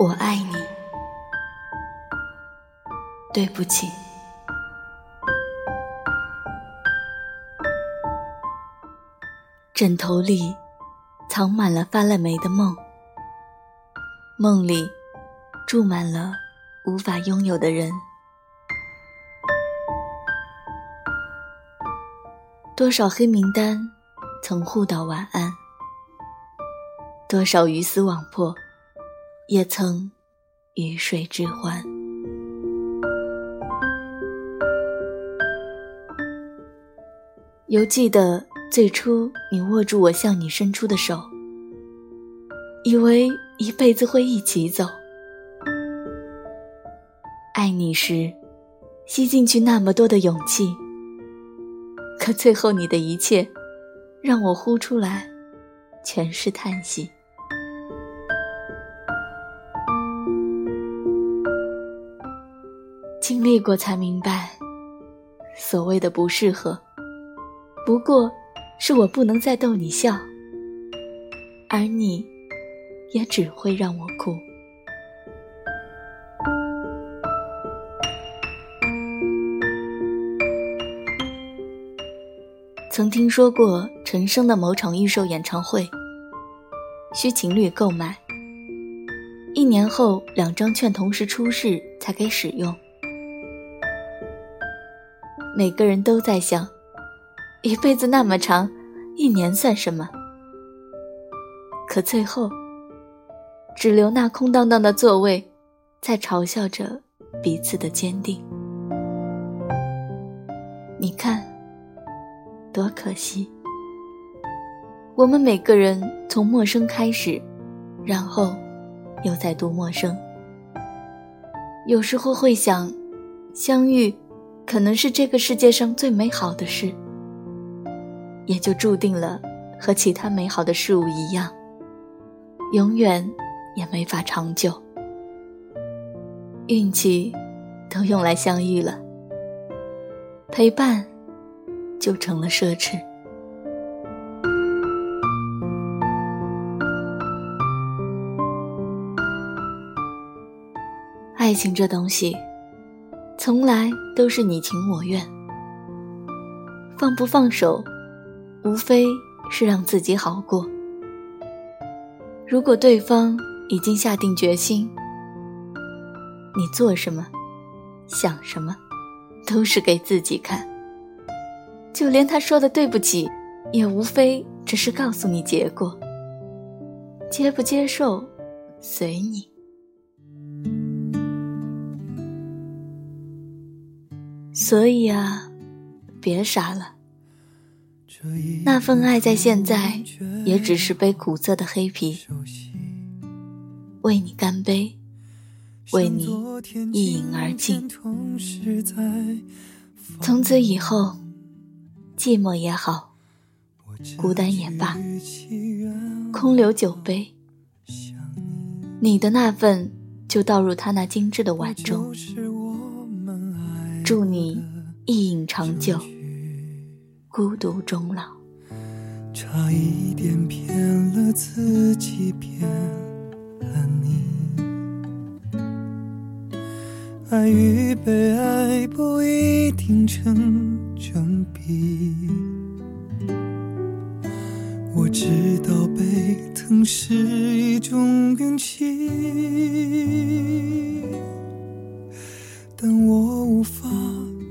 我爱你，对不起。枕头里藏满了发了霉的梦，梦里住满了无法拥有的人。多少黑名单曾互道晚安，多少鱼死网破。也曾鱼水之欢。犹记得最初你握住我向你伸出的手，以为一辈子会一起走。爱你时，吸进去那么多的勇气，可最后你的一切，让我呼出来，全是叹息。历过才明白，所谓的不适合，不过是我不能再逗你笑，而你，也只会让我哭。曾听说过陈升的某场预售演唱会，需情侣购买，一年后两张券同时出示才给使用。每个人都在想，一辈子那么长，一年算什么？可最后，只留那空荡荡的座位，在嘲笑着彼此的坚定。你看，多可惜！我们每个人从陌生开始，然后又再度陌生。有时候会想，相遇。可能是这个世界上最美好的事，也就注定了和其他美好的事物一样，永远也没法长久。运气都用来相遇了，陪伴就成了奢侈。爱情这东西。从来都是你情我愿，放不放手，无非是让自己好过。如果对方已经下定决心，你做什么、想什么，都是给自己看。就连他说的对不起，也无非只是告诉你结果。接不接受，随你。所以啊，别傻了。那份爱在现在也只是杯苦涩的黑啤，为你干杯，为你一饮而尽。从此以后，寂寞也好，孤单也罢，空留酒杯，你的那份就倒入他那精致的碗中。祝你一饮长久，孤独终老。差一点骗了自己，骗了你。爱与被爱不一定成正比。我知道被疼是一种运气。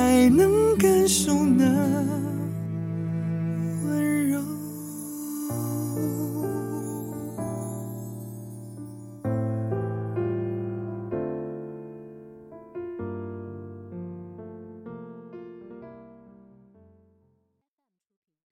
还能感受呢。